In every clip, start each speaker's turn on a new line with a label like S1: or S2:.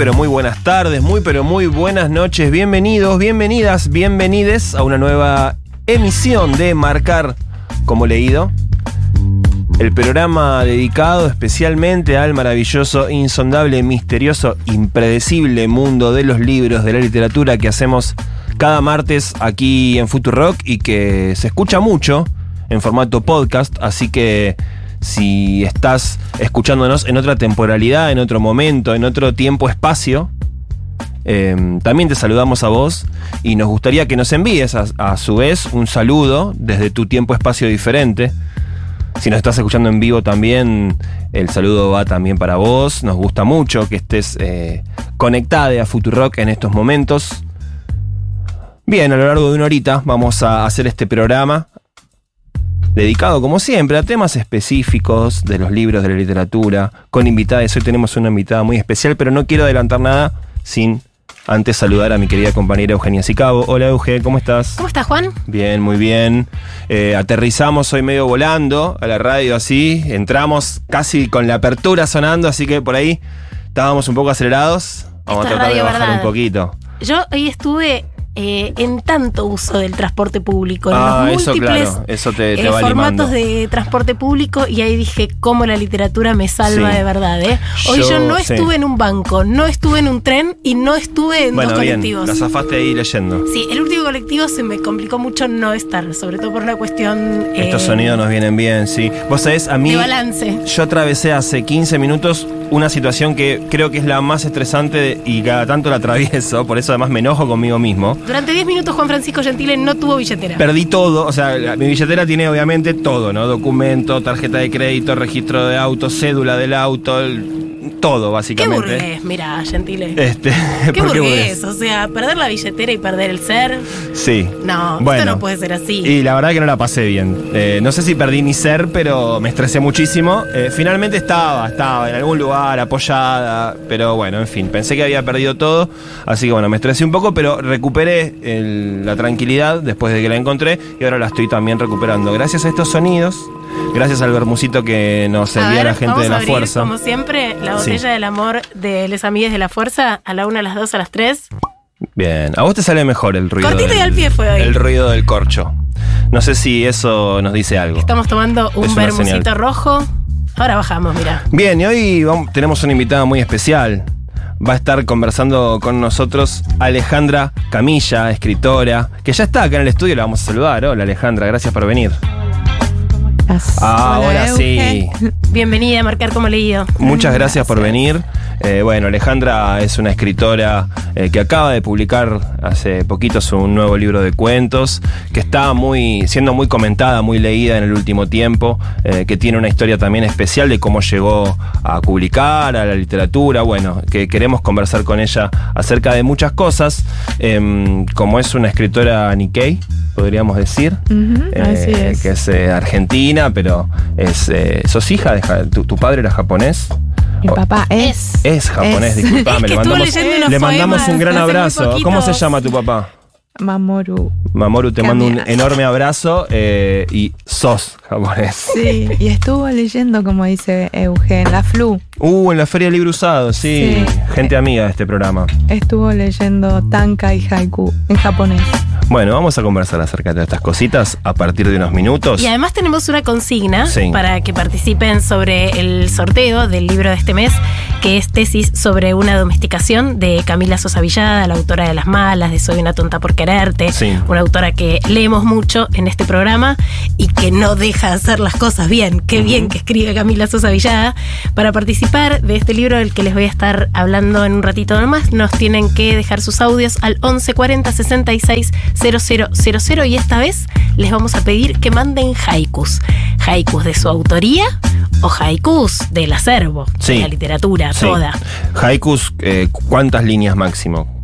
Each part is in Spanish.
S1: Pero muy buenas tardes, muy pero muy buenas noches, bienvenidos, bienvenidas, bienvenides a una nueva emisión de Marcar como leído. El programa dedicado especialmente al maravilloso, insondable, misterioso, impredecible mundo de los libros, de la literatura que hacemos cada martes aquí en Futurock y que se escucha mucho en formato podcast, así que si estás escuchándonos en otra temporalidad, en otro momento, en otro tiempo-espacio, eh, también te saludamos a vos y nos gustaría que nos envíes a, a su vez un saludo desde tu tiempo-espacio diferente. Si nos estás escuchando en vivo también, el saludo va también para vos. Nos gusta mucho que estés eh, conectada a Futurock en estos momentos. Bien, a lo largo de una horita vamos a hacer este programa dedicado como siempre a temas específicos de los libros de la literatura, con invitadas. Hoy tenemos una invitada muy especial, pero no quiero adelantar nada sin antes saludar a mi querida compañera Eugenia Sicabo. Hola Euge, ¿cómo estás?
S2: ¿Cómo estás, Juan?
S1: Bien, muy bien. Eh, aterrizamos hoy medio volando a la radio así, entramos casi con la apertura sonando, así que por ahí estábamos un poco acelerados. Vamos a tratar de bajar
S2: ¿verdad?
S1: un poquito.
S2: Yo hoy estuve eh, en tanto uso del transporte público, en
S1: Ah,
S2: los
S1: eso
S2: múltiples
S1: claro, eso te, te
S2: eh,
S1: va
S2: formatos de transporte público y ahí dije cómo la literatura me salva
S1: Sí.
S2: de verdad. ¿eh? Hoy
S1: Yo-
S2: yo, no
S1: sí.
S2: estuve en un banco, no estuve en un tren y no estuve en
S1: Bueno,
S2: dos
S1: bien,
S2: colectivos.
S1: la zafaste ahí leyendo.
S2: Sí, el último colectivo se me complicó mucho no estar, sobre todo por una cuestión eh,
S1: Estos sonidos nos vienen bien, sí. Vos sabés, a mí...
S2: de balance.
S1: Yo atravesé hace 15 minutos una situación que creo que es la más estresante y cada tanto la atravieso, por eso además me enojo conmigo mismo.
S2: Durante 10 minutos Juan Francisco Gentile no tuvo billetera.
S1: Perdí todo, o sea, la- mi billetera tiene obviamente todo, ¿no? Documento, tarjeta de crédito, registro de auto, cédula del auto, el- todo
S2: Qué
S1: básicamente.
S2: burgués, mira, Gentile.
S1: Este,
S2: Qué
S1: ¿por
S2: burgués, o sea, perder la billetera y perder el ser.
S1: Sí.
S2: No,
S1: Bueno.
S2: esto no puede ser así.
S1: Y la verdad que no la pasé bien. Eh, no sé si perdí mi ser, pero me estresé muchísimo. Eh, finalmente estaba, estaba en algún lugar apoyada, pero bueno, en fin, pensé que había perdido todo, así que bueno, me estresé un poco, pero recuperé el- la tranquilidad después de que la encontré y ahora la estoy también recuperando. Gracias a estos sonidos, gracias al bermucito que nos
S2: A
S1: envía
S2: ver,
S1: la gente
S2: vamos
S1: de
S2: a
S1: la
S2: abrir,
S1: fuerza.
S2: Como siempre, la
S1: Sí.
S2: botella del amor de Les Amigues de la Fuerza a la una, a las dos, a las tres.
S1: Bien, a vos te sale mejor el ruido.
S2: Cortito y al pie fue hoy.
S1: El ruido del corcho. No sé si eso nos dice algo.
S2: Estamos tomando un
S1: señal.
S2: rojo. Ahora bajamos, mira.
S1: Bien, y hoy vamos- tenemos una invitada muy especial. Va a estar conversando con nosotros Alejandra Camilla, escritora, que ya está acá en el estudio, la vamos a saludar. Hola Alejandra, gracias por venir. Ahora sí.
S2: Bienvenida a Marcar como leído.
S1: Muchas gracias por venir. Eh, bueno, Alejandra es una escritora eh, que acaba de publicar hace poquito su nuevo libro de cuentos, que está muy, siendo muy comentada, muy leída en el último tiempo, eh, que tiene una historia también especial de cómo llegó a publicar, a la literatura, bueno, que queremos conversar con ella acerca de muchas cosas, em, como es una escritora Nikkei, podríamos decir,
S3: Ujú, así es.
S1: que es eh, argentina, pero es, eh, sos hija de ja- tu, tu padre era japonés.
S3: Mi papá es.
S1: es japonés,
S3: Es.
S1: disculpame.
S2: Es
S1: le
S2: que
S1: mandamos, le un gran abrazo. ¿Cómo se llama tu papá?
S3: Mamoru.
S1: Mamoru, te mando un enorme abrazo eh, y sos japonés.
S3: Sí, y estuvo leyendo, como dice Eugen, la Flu.
S1: Uh, en la Feria del Libro Usado, sí.
S3: Sí.
S1: Gente amiga de este programa.
S3: Estuvo leyendo Tanka y Haiku en japonés.
S1: Bueno, vamos a conversar acerca de estas cositas a partir de unos minutos.
S2: Y además tenemos una consigna
S1: Sí.
S2: para que participen sobre el sorteo del libro de este mes, que es tesis sobre una domesticación de Camila Sosa Villada, la autora de Las Malas, de Soy una tonta por quererte,
S1: Sí.
S2: una autora que leemos mucho en este programa y que no deja de hacer las cosas bien. Qué bien que escribe Camila Sosa Villada. Para participar de este libro del que les voy a estar hablando en un ratito nomás, nos tienen que dejar sus audios al 11 40 66 000 y esta vez les vamos a pedir que manden haikus. Haikus de su autoría o haikus del acervo,
S1: Sí.
S2: de la literatura
S1: Sí.
S2: toda.
S1: Haikus, eh, ¿cuántas líneas máximo?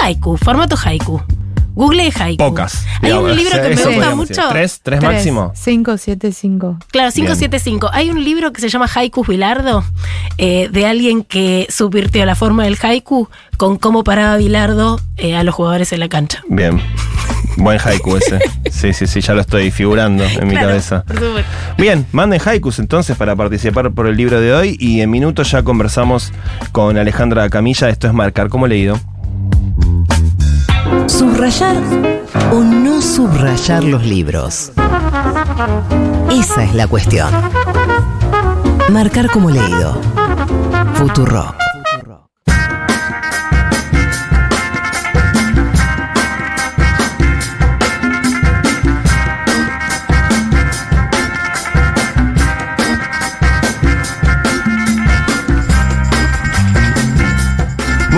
S2: Haiku, formato haiku. Google haiku.
S1: Pocas.
S2: Hay un libro que me gusta mucho.
S1: ¿Tres? ¿Tres máximo?
S3: 5, 7, 5.
S2: Claro,
S1: Bien.
S2: 575. Hay un libro que se llama Haikus Bilardo, eh, de alguien que subvirtió la forma del haiku con cómo paraba Bilardo eh, a los jugadores en la cancha.
S1: Bien. Buen haiku ese. Sí, sí, sí, ya lo estoy figurando en mi
S2: Claro,
S1: cabeza. Bien, manden haikus entonces para participar por el libro de hoy y en minutos ya conversamos con Alejandra Camilla. Esto es Marcar como leído.
S4: Subrayar o no subrayar los libros. Esa es la cuestión. Marcar como leído. Futuro.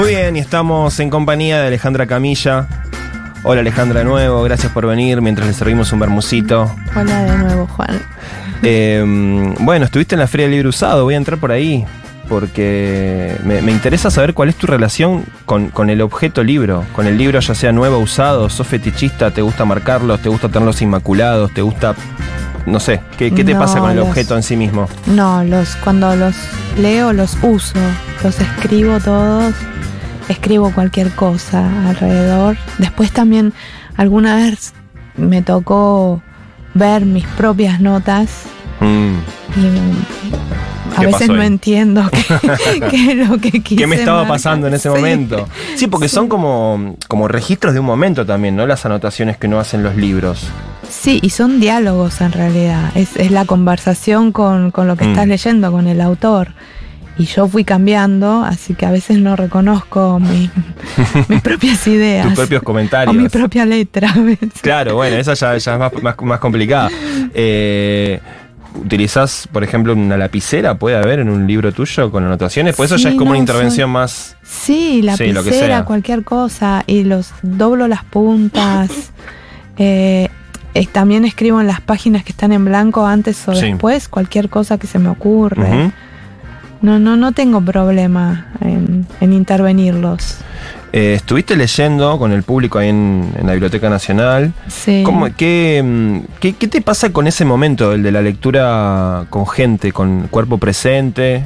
S1: Muy bien, y estamos en compañía de Alejandra Camilla. Hola Alejandra de nuevo, gracias por venir mientras le servimos un bermucito.
S3: Hola de nuevo, Juan.
S1: Eh, bueno, estuviste en la Feria del Libro Usado, voy a entrar por ahí porque me, me interesa saber cuál es tu relación con, con el objeto libro, con el libro ya sea nuevo o usado, sos fetichista, te gusta marcarlos, te gusta tenerlos inmaculados, te gusta, no sé, ¿qué, qué te
S3: No,
S1: pasa con el
S3: los-
S1: objeto en sí mismo?
S3: No, los cuando los leo los uso, los escribo todos, escribo cualquier cosa alrededor. Después también alguna vez me tocó ver mis propias notas
S1: Mm,
S3: y a
S1: ¿Qué
S3: veces no
S1: ahí?
S3: entiendo qué, qué es lo que quise
S1: ¿Qué me estaba
S3: marcar.
S1: pasando en ese
S3: Sí.
S1: momento? Sí, porque son como, como registros de un momento también, ¿no? Las anotaciones que uno hace en los libros.
S3: Sí, y son diálogos en realidad. Es, es la conversación con, con lo que
S1: Mm.
S3: estás leyendo, con el autor. Y yo fui cambiando, así que a veces no reconozco mi- mis propias ideas.
S1: Tus propios
S3: o
S1: comentarios.
S3: mi propia letra a veces.
S1: Claro, bueno, esa ya, ya es más, más, más complicada. Eh, ¿Utilizás, por ejemplo, una lapicera? ¿Puede haber en un libro tuyo con anotaciones? Pues eso ya
S3: Sí,
S1: es como
S3: no,
S1: una intervención más.
S3: Sí,
S1: Sí,
S3: lapicera, cualquier cosa. Y los doblo las puntas. Eh, eh, también escribo en las páginas que están en blanco antes o
S1: Sí.
S3: después, cualquier cosa que se me ocurre. No, no, no tengo problema en, en intervenirlos.
S1: Eh, estuviste leyendo con el público ahí en, en la Biblioteca Nacional.
S3: Sí.
S1: ¿Cómo- qué, mm, qué- qué te pasa con ese momento, el de la lectura con gente, con cuerpo presente?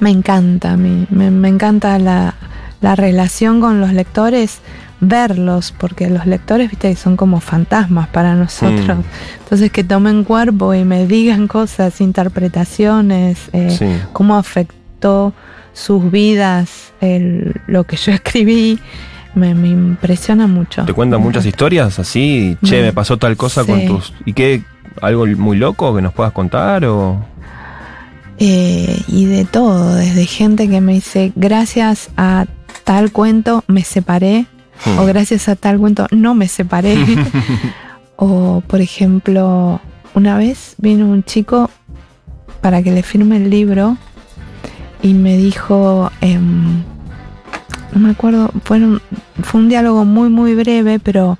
S3: Me encanta a mí, me, me encanta la, la relación con los lectores, verlos, porque los lectores, viste, son como fantasmas para nosotros.
S1: Mm.
S3: Entonces que tomen cuerpo y me digan cosas, interpretaciones, eh,
S1: Sí.
S3: cómo afectó sus vidas el- lo que yo escribí, me, me impresiona mucho.
S1: ¿Te cuentan muchas historias así? Che, me pasó tal cosa con tus. ¿Y qué? ¿Algo muy loco que nos puedas contar? O...
S3: Eh, y de todo, desde gente que me dice, gracias a tal cuento me separé,
S1: Hmm.
S3: o gracias a tal cuento no me separé. o, por ejemplo, una vez vino un chico para que le firme el libro y me dijo, em, no me acuerdo, fueron, fue un diálogo muy, muy breve, pero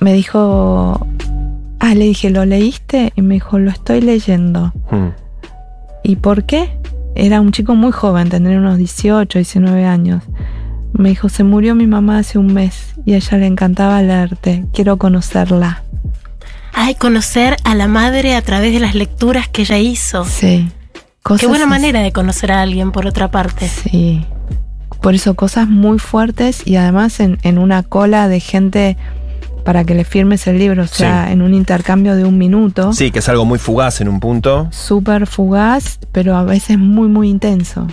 S3: me dijo, ah, le dije, ¿lo leíste? Y me dijo, lo estoy leyendo.
S1: Hmm.
S3: ¿Y por qué? Era un chico muy joven, tendría unos 18, 19 años. Me dijo, se murió mi mamá hace un mes y a ella le encantaba leerte, quiero conocerla.
S2: Ay, conocer a la madre a través de las lecturas que ella hizo.
S3: Sí. Cosas
S2: Qué buena manera de conocer a alguien, por otra parte.
S3: Sí. Por eso cosas muy fuertes y además en, en una cola de gente para que le firmes el libro, o sea,
S1: Sí.
S3: en un intercambio de un minuto.
S1: Sí, que es algo muy fugaz en un punto.
S3: Súper fugaz, pero a veces muy, muy intenso.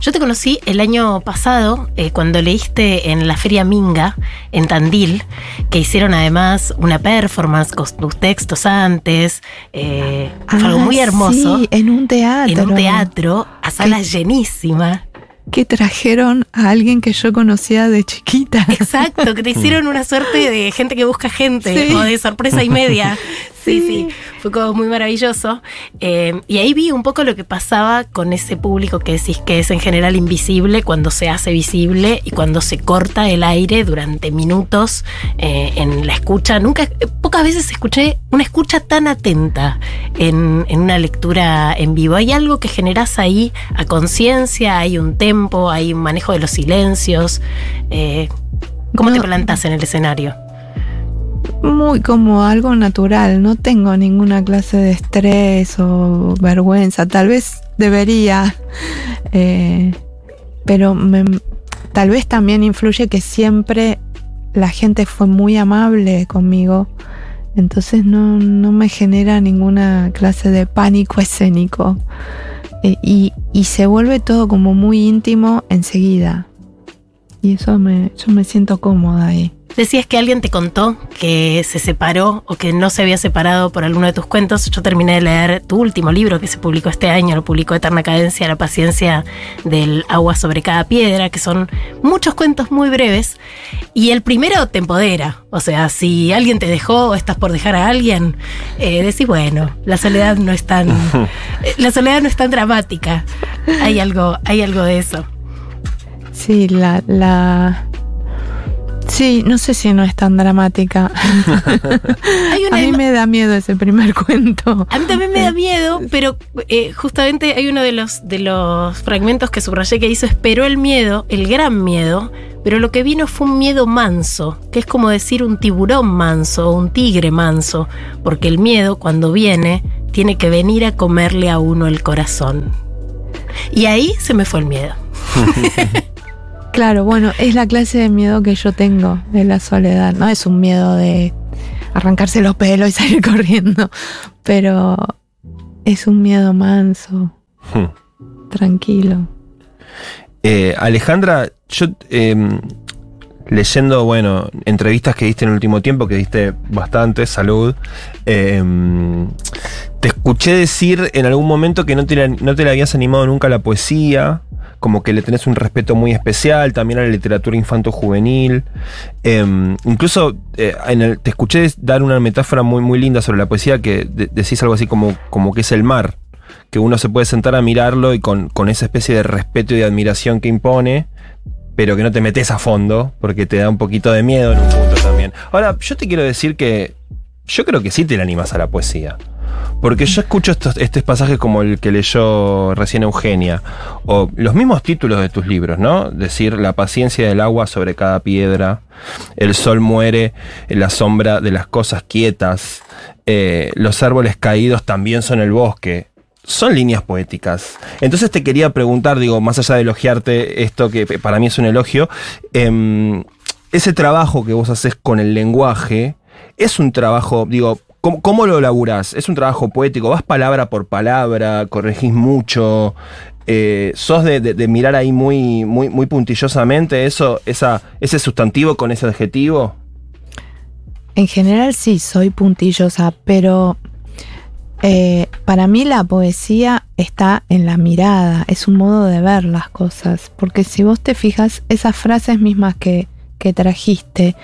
S2: Yo te conocí el año pasado eh, cuando leíste en la Feria Minga, en Tandil, que hicieron además una performance con tus textos antes. eh, fue algo
S3: Ah,
S2: muy hermoso.
S3: Sí, en un teatro.
S2: En un teatro, a sala llenísima.
S3: Que trajeron a alguien que yo conocía de chiquita.
S2: Exacto, que te hicieron una suerte de gente que busca gente
S3: Sí.
S2: o de sorpresa y media. Sí, sí, fue como muy maravilloso. Eh, y ahí vi un poco lo que pasaba con ese público que decís que es en general invisible cuando se hace visible y cuando se corta el aire durante minutos eh, en la escucha. Nunca, pocas veces escuché una escucha tan atenta en, en una lectura en vivo. Hay algo que generás ahí a conciencia, hay un tempo, hay un manejo de los silencios. Eh, ¿Cómo te plantas en el escenario?
S3: Muy como algo natural. No tengo ninguna clase de estrés o vergüenza. Tal vez debería. eh, pero me- tal vez también influye que siempre la gente fue muy amable conmigo. Entonces no, no me genera ninguna clase de pánico escénico. Eh, y, y se vuelve todo como muy íntimo enseguida. Y eso me, yo me siento cómoda ahí.
S2: Decías que alguien te contó que se separó o que no se había separado por alguno de tus cuentos. Yo terminé de leer tu último libro que se publicó este año, lo publicó Eterna Cadencia, La paciencia del agua sobre cada piedra, que son muchos cuentos muy breves. Y el primero te empodera. O sea, si alguien te dejó o estás por dejar a alguien, eh, decís, bueno, la soledad no es tan. la soledad no es tan dramática. Hay algo, hay algo de eso.
S3: Sí, la, la. Sí, no sé si no es tan dramática.
S2: Hay
S3: A mí me da miedo ese primer cuento.
S2: A mí también me da miedo, pero eh, justamente hay uno de los, de los fragmentos que subrayé que hizo esperó el miedo, el gran miedo, pero lo que vino fue un miedo manso, que es como decir un tiburón manso o un tigre manso, porque el miedo cuando viene tiene que venir a comerle a uno el corazón. Y ahí se me fue el miedo.
S3: Claro, bueno, es la clase de miedo que yo tengo de la soledad. No es un miedo de arrancarse los pelos y salir corriendo, pero es un miedo manso,
S1: Hmm.
S3: tranquilo.
S1: Eh, Alejandra, yo eh, leyendo, bueno, entrevistas que diste en el último tiempo, que diste bastante, salud, eh, te escuché decir en algún momento que no te, la- no te le habías animado nunca a la poesía, como que le tenés un respeto muy especial, también a la literatura infanto-juvenil. Eh, incluso eh, en el- te escuché dar una metáfora muy, muy linda sobre la poesía, que de- decís algo así como, como que es el mar que uno se puede sentar a mirarlo y con, con esa especie de respeto y de admiración que impone, pero que no te metes a fondo, porque te da un poquito de miedo en un punto también. Ahora, yo te quiero decir que yo creo que sí te le animas a la poesía. Porque yo escucho estos, estos pasajes como el que leyó recién Eugenia, o los mismos títulos de tus libros, ¿no? Decir la paciencia del agua sobre cada piedra, el sol muere en la sombra de las cosas quietas, eh, los árboles caídos también son el bosque. Son líneas poéticas. Entonces te quería preguntar, digo, más allá de elogiarte esto que para mí es un elogio, em, ese trabajo que vos haces con el lenguaje es un trabajo, digo, ¿cómo, lo laburás? ¿Es un trabajo poético? ¿Vas palabra por palabra? ¿Corregís mucho? Eh, ¿Sos de mirar ahí muy, muy, muy puntillosamente eso, esa, ese sustantivo con ese adjetivo?
S3: En general sí, soy puntillosa, pero eh, para mí la poesía está en la mirada, es un modo de ver las cosas, porque si vos te fijas, esas frases mismas que, que trajiste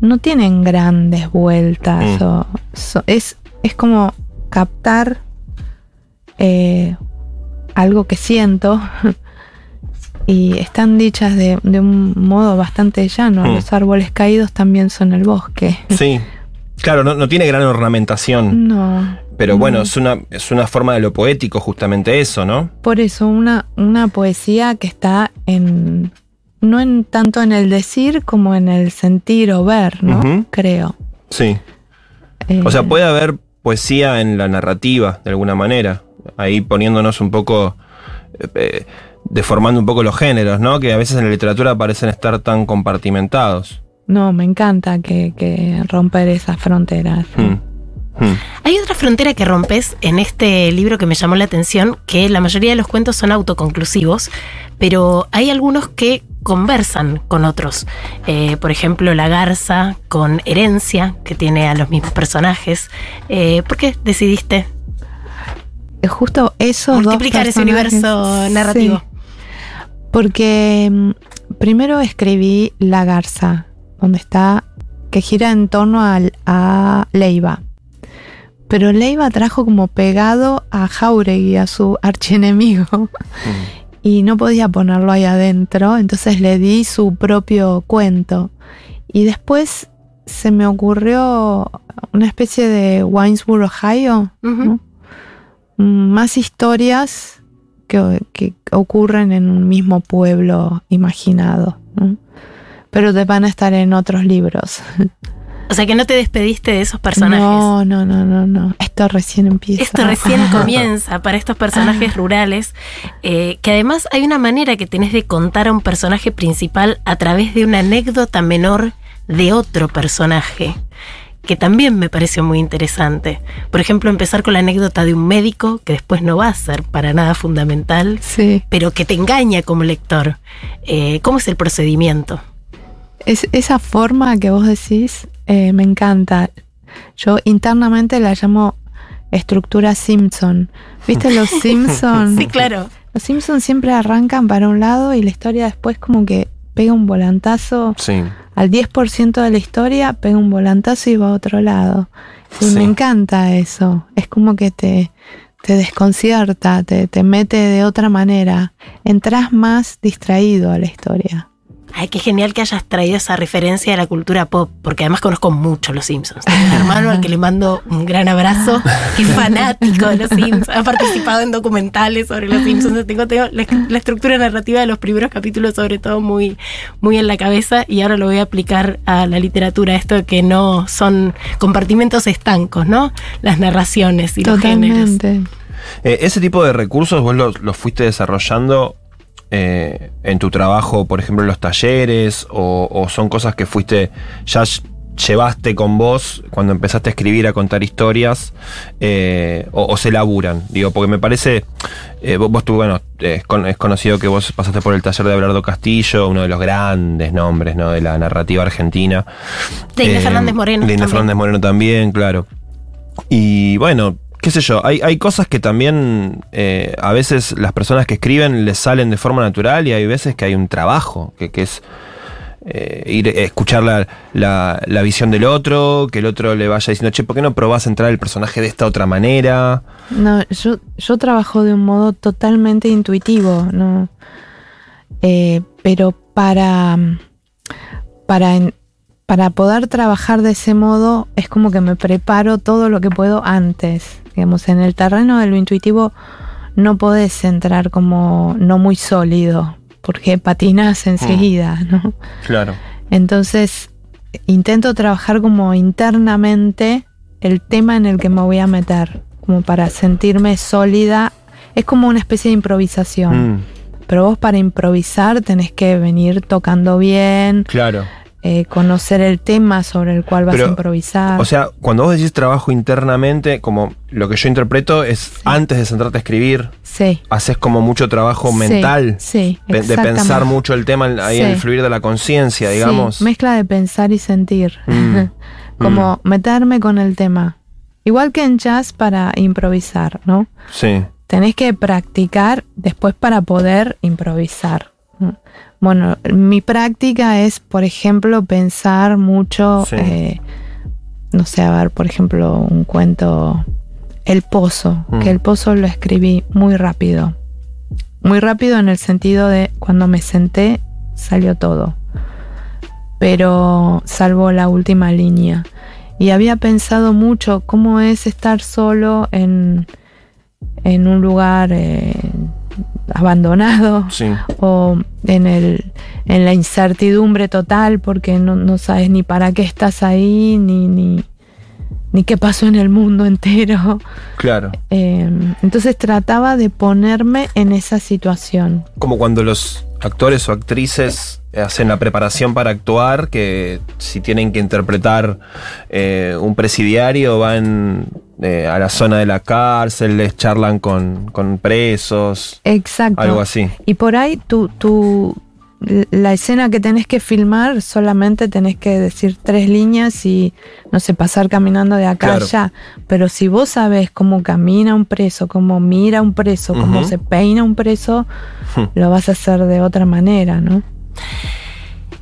S3: no tienen grandes vueltas,
S1: Mm.
S3: o, so- es, es como captar eh, algo que siento. Y están dichas de, de un modo bastante llano.
S1: Mm.
S3: Los árboles caídos también son el bosque.
S1: Sí. Claro, no, no tiene gran ornamentación,
S3: No.
S1: pero
S3: no.
S1: bueno, es una, es una forma de lo poético justamente eso, ¿no?
S3: Por eso, una, una poesía que está en. No en tanto en el decir como en el sentir o ver, ¿no? Creo.
S1: Sí.
S3: Eh,
S1: O sea, puede haber poesía en la narrativa, de alguna manera. Ahí poniéndonos un poco. eh, eh, deformando un poco los géneros, ¿no? Que a veces en la literatura parecen estar tan compartimentados.
S3: No, me encanta que, que romper esas fronteras.
S1: Mm. Hmm.
S2: Hay otra frontera que rompes en este libro que me llamó la atención, que la mayoría de los cuentos son autoconclusivos, pero hay algunos que conversan con otros. Eh, por ejemplo, La Garza con Herencia, que tiene a los mismos personajes. Eh, ¿Por qué decidiste
S3: Es Justo esos dos
S2: multiplicar ese
S3: personajes-
S2: universo narrativo?
S3: Sí. Porque mm, primero escribí La Garza, donde está, que gira en torno al, a Leiva. Pero Leiva trajo como pegado a Jauregui, a su archienemigo,
S1: Hmm.
S3: Y no podía ponerlo ahí adentro, entonces le di su propio cuento. Y después se me ocurrió una especie de Winesburg, Ohio. Mm, más historias que, que ocurren en un mismo pueblo imaginado, ¿no? pero te van a estar en otros libros.
S2: O sea que no te despediste de esos personajes.
S3: No, no, no, no, no. Esto recién empieza.
S2: Esto recién comienza para estos personajes rurales, eh, que además hay una manera que tenés de contar a un personaje principal a través de una anécdota menor de otro personaje, que también me pareció muy interesante. Por ejemplo, empezar con la anécdota de un médico, que después no va a ser para nada fundamental,
S3: Sí,
S2: pero que te engaña como lector. Eh, ¿Cómo es el procedimiento?
S3: Es, esa forma que vos decís eh, me encanta. Yo internamente la llamo estructura Simpson. ¿Viste los Simpson?
S2: Sí, claro.
S3: Los Simpson siempre arrancan para un lado y la historia después como que pega un volantazo
S1: Sí.
S3: al 10% de la historia, pega un volantazo y va a otro lado. Y
S1: Sí.
S3: me encanta eso. Es como que te, te desconcierta, te, te mete de otra manera. Entras más distraído a la historia.
S2: Ay, qué genial que hayas traído esa referencia a la cultura pop, porque además conozco mucho los Simpsons. Tengo un hermano al que le mando un gran abrazo, que es fanático de los Simpsons, ha participado en documentales sobre los Simpsons. Tengo, tengo la, la estructura narrativa de los primeros capítulos, sobre todo, muy, muy en la cabeza, y ahora lo voy a aplicar a la literatura, esto de que no son compartimentos estancos, ¿no? Las narraciones y los géneros.
S3: Totalmente.
S1: Eh, ese tipo de recursos vos los, los fuiste desarrollando eh, en tu trabajo, por ejemplo, en los talleres, o, o son cosas que fuiste, ya ll- llevaste con vos cuando empezaste a escribir, a contar historias, eh, o, o se laburan. Digo, porque me parece, eh, vos, vos tú, bueno, es, con- es conocido que vos pasaste por el taller de Abelardo Castillo, uno de los grandes nombres ¿no? de la narrativa argentina.
S2: De Inés Fernández Moreno.
S1: De Inés. Fernández Moreno también, claro. Y bueno, qué sé yo, hay, cosas que también eh, a veces las personas que escriben les salen de forma natural y hay veces que hay un trabajo, que, es eh, ir escuchar la, visión del otro, que el otro le vaya diciendo, che, ¿por qué no probás a entrar el personaje de esta otra manera?
S3: No, yo, trabajo de un modo totalmente intuitivo, ¿no? Eh, pero para, para, para poder trabajar de ese modo es como que me preparo todo lo que puedo antes. Digamos, en el terreno de lo intuitivo no podés entrar como no muy sólido, porque patinas enseguida, ¿no?
S1: Claro.
S3: Entonces, intento trabajar como internamente el tema en el que me voy a meter, como para sentirme sólida. Es como una especie de improvisación.
S1: Mm,
S3: Pero vos para improvisar tenés que venir tocando bien,
S1: claro.
S3: Eh, conocer el tema sobre el cual vas
S1: Pero,
S3: a improvisar.
S1: O sea, cuando vos decís trabajo internamente, como lo que yo interpreto es antes de sentarte a escribir,
S3: sí.
S1: haces como mucho trabajo
S3: sí,
S1: mental.
S3: Sí,
S1: de, pensar mucho el tema ahí en el fluir de la conciencia, digamos.
S3: mezcla de pensar y sentir.
S1: Mm,
S3: como meterme con el tema. Igual que en jazz para improvisar, ¿no?
S1: Sí.
S3: tenés que practicar después para poder improvisar. Bueno, mi práctica es, por ejemplo, pensar mucho,
S1: Sí.
S3: eh, no sé, a ver, por ejemplo, un cuento, El Pozo,
S1: Mm.
S3: que El Pozo lo escribí muy rápido. Muy rápido en el sentido de cuando me senté salió todo. Pero salvo la última línea. Y había pensado mucho cómo es estar solo en, en un lugar eh, abandonado
S1: Sí.
S3: o en, el, en la incertidumbre total porque no, no sabes ni para qué estás ahí ni, ni, ni qué pasó en el mundo entero.
S1: Claro.
S3: Eh, entonces trataba de ponerme en esa situación.
S1: Como cuando los actores o actrices hacen la preparación para actuar, que si tienen que interpretar eh, un presidiario van eh, a la zona de la cárcel, les charlan con, con presos,
S3: Exacto.
S1: algo así.
S3: Y por ahí tú, tú, la escena que tenés que filmar, solamente tenés que decir tres líneas y, no sé, pasar caminando de acá
S1: Claro.
S3: a allá. Pero si vos sabés cómo camina un preso, cómo mira un preso, cómo se peina un preso,
S1: Hmm.
S3: lo vas a hacer de otra manera, ¿no?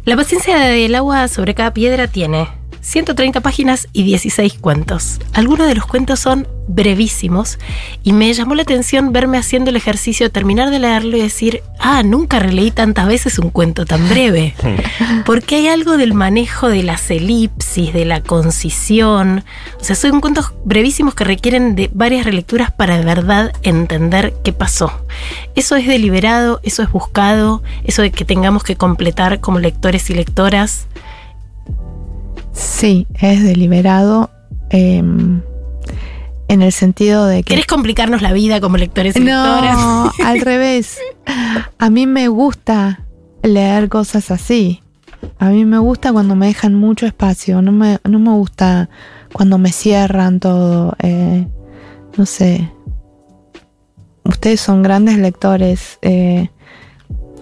S2: La paciencia del agua sobre cada piedra tiene 130 páginas y 16 cuentos. Algunos de los cuentos son brevísimos y me llamó la atención verme haciendo el ejercicio de terminar de leerlo y decir, ah, nunca releí tantas veces un cuento tan breve. Porque hay algo del manejo de las elipsis, de la concisión. O sea, son cuentos brevísimos que requieren de varias relecturas para de verdad entender qué pasó. Eso es deliberado, eso es buscado, eso de que tengamos que completar como lectores y lectoras.
S3: Sí, es deliberado em, en el sentido de que...
S2: ¿Querés complicarnos la vida como lectores y lectoras?
S3: No, al revés. A mí me gusta leer cosas así. A mí me gusta cuando me dejan mucho espacio. No me, no me gusta cuando me cierran todo. eh, no sé. Ustedes son grandes lectores. eh,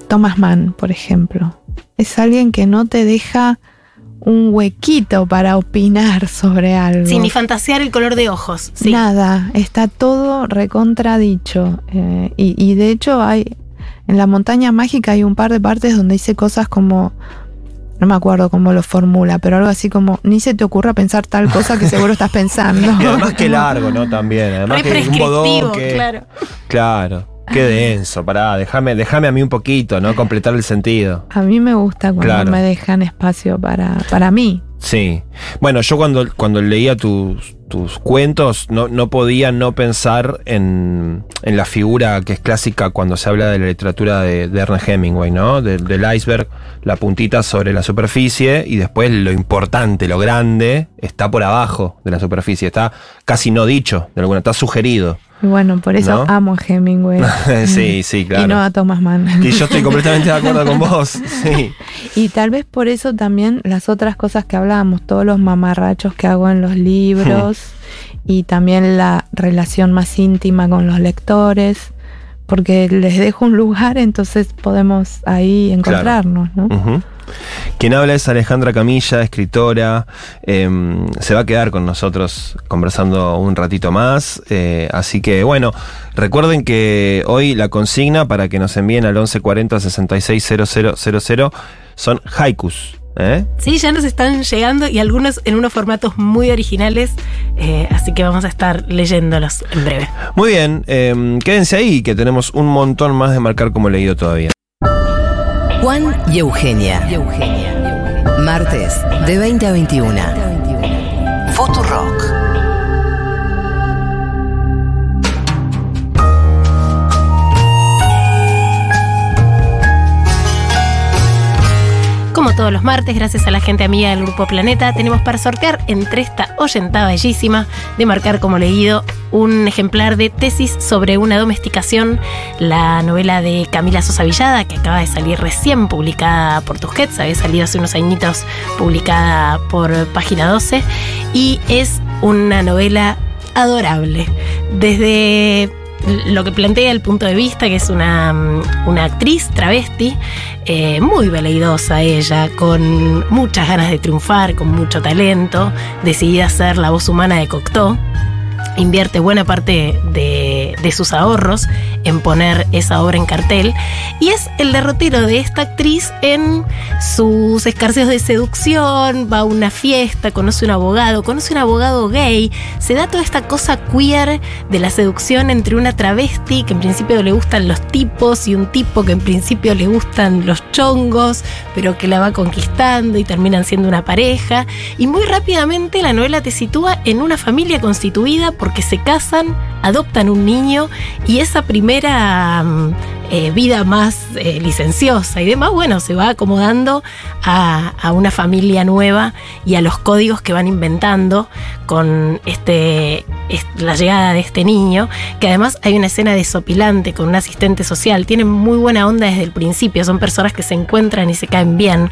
S3: Thomas Mann, por ejemplo. Es alguien que no te deja un huequito para opinar sobre algo.
S2: Sin ni fantasear el color de ojos. Sí.
S3: Nada, está todo recontradicho. Eh, y, y de hecho hay, en la montaña mágica hay un par de partes donde dice cosas como, no me acuerdo cómo lo formula, pero algo así como, ni se te ocurra pensar tal cosa que seguro estás pensando.
S1: Y además que largo, ¿no? También. Además
S2: Re
S1: que es un
S2: prescriptivo,
S1: bodoque.
S2: claro.
S1: Claro. Qué denso, pará, déjame, déjame a mí un poquito, ¿no? Completar el sentido.
S3: A mí me gusta cuando
S1: Claro.
S3: me dejan espacio para, para mí.
S1: Sí. Bueno, yo cuando, cuando leía tus, tus cuentos no, no podía no pensar en, en la figura que es clásica cuando se habla de la literatura de, de Ernest Hemingway, ¿no? De- del iceberg, la puntita sobre la superficie y después lo importante, lo grande, está por abajo de la superficie, está casi no dicho, de alguna, está sugerido.
S3: Bueno, por eso
S1: ¿No?
S3: amo a Hemingway.
S1: sí, sí, claro.
S3: Y no a Thomas Mann.
S1: Y yo estoy completamente de acuerdo con vos. Sí.
S3: Y tal vez por eso también las otras cosas que hablábamos, todos los mamarrachos que hago en los libros y también la relación más íntima con los lectores, porque les dejo un lugar, entonces podemos ahí encontrarnos, ¿no?
S1: Quien habla es Alejandra Camilla, escritora. em, se va a quedar con nosotros conversando un ratito más. eh, así que bueno, recuerden que hoy la consigna para que nos envíen al 1140 660000 son haikus. ¿Eh?
S2: Sí, ya nos están llegando y algunos en unos formatos muy originales, eh, así que vamos a estar leyéndolos en breve.
S1: Muy bien, em, quédense ahí que tenemos un montón más de marcar como leído todavía.
S4: Juan y Eugenia. Martes, de 20 a 21. Futurock.
S2: Como todos los martes, gracias a la gente amiga del Grupo Planeta, tenemos para sortear entre esta oyentada bellísima de marcar como leído un ejemplar de Tesis sobre una domesticación, la novela de Camila Sosa Villada, que acaba de salir recién publicada por Tusquets, había salido hace unos añitos publicada por Página 12, y es una novela adorable. Desde lo que plantea el punto de vista, que es una, mm, una actriz travesti, eh, muy veleidosa ella, con muchas ganas de triunfar, con mucho talento, decidida a ser la voz humana de Cocteau. Invierte buena parte de, de sus ahorros en poner esa obra en cartel. Y es el derrotero de esta actriz en sus escarceos de seducción. Va a una fiesta, conoce un abogado, conoce un abogado gay. Se da toda esta cosa queer de la seducción entre una travesti que en principio le gustan los tipos y un tipo que en principio le gustan los chongos, pero que la va conquistando y terminan siendo una pareja. Y muy rápidamente la novela te sitúa en una familia constituida porque se casan, adoptan un niño y esa primera mm, eh, vida más eh, licenciosa y demás, bueno, se va acomodando a, a una familia nueva y a los códigos que van inventando con este, es- la llegada de este niño, que además hay una escena desopilante con un asistente social, tienen muy buena onda desde el principio, son personas que se encuentran y se caen bien,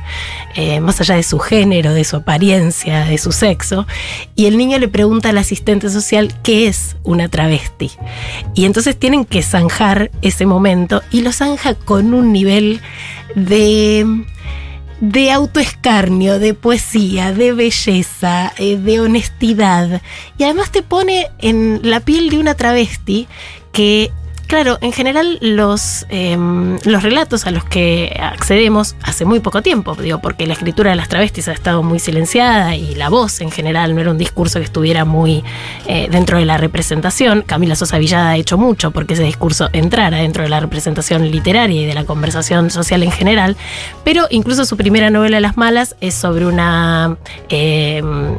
S2: eh, más allá de su género, de su apariencia, de su sexo, y el niño le pregunta al asistente social qué es una travesti. Y entonces tienen que zanjar ese momento y lo zanja con un nivel de de autoescarnio, de poesía, de belleza, eh, de honestidad. Y además te pone en la piel de una travesti que, claro, en general los, em, los relatos a los que accedemos hace muy poco tiempo, digo, porque la escritura de las travestis ha estado muy silenciada y la voz en general no era un discurso que estuviera muy eh, dentro de la representación. Camila Sosa Villada ha hecho mucho porque ese discurso entrara dentro de la representación literaria y de la conversación social en general, pero incluso su primera novela Las Malas es sobre una... em,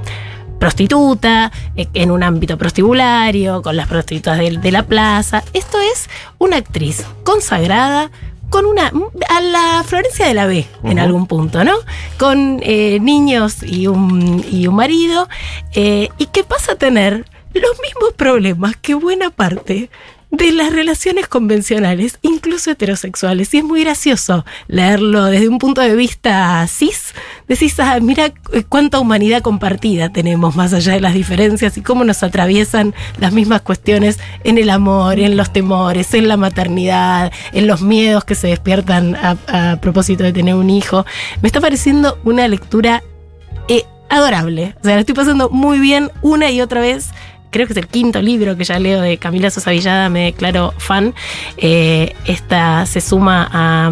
S2: prostituta, eh, en un ámbito prostibulario, con las prostitutas de, de la plaza. Esto es una actriz consagrada con una. a la Florencia de la B en algún punto, ¿no? Con eh, niños y un, y un marido, eh, y que pasa a tener los mismos problemas que buena parte de las relaciones convencionales, incluso heterosexuales. Y es muy gracioso leerlo desde un punto de vista cis. Decís, ah, mira eh, cuánta humanidad compartida tenemos más allá de las diferencias y cómo nos atraviesan las mismas cuestiones en el amor, en los temores, en la maternidad, en los miedos que se despiertan a, propósito de tener un hijo. Me está pareciendo una lectura eh, adorable. O sea, la estoy pasando muy bien una y otra vez. Creo que es el quinto libro que ya leo de Camila Sosa Villada, me declaro fan. Eh, esta se suma a,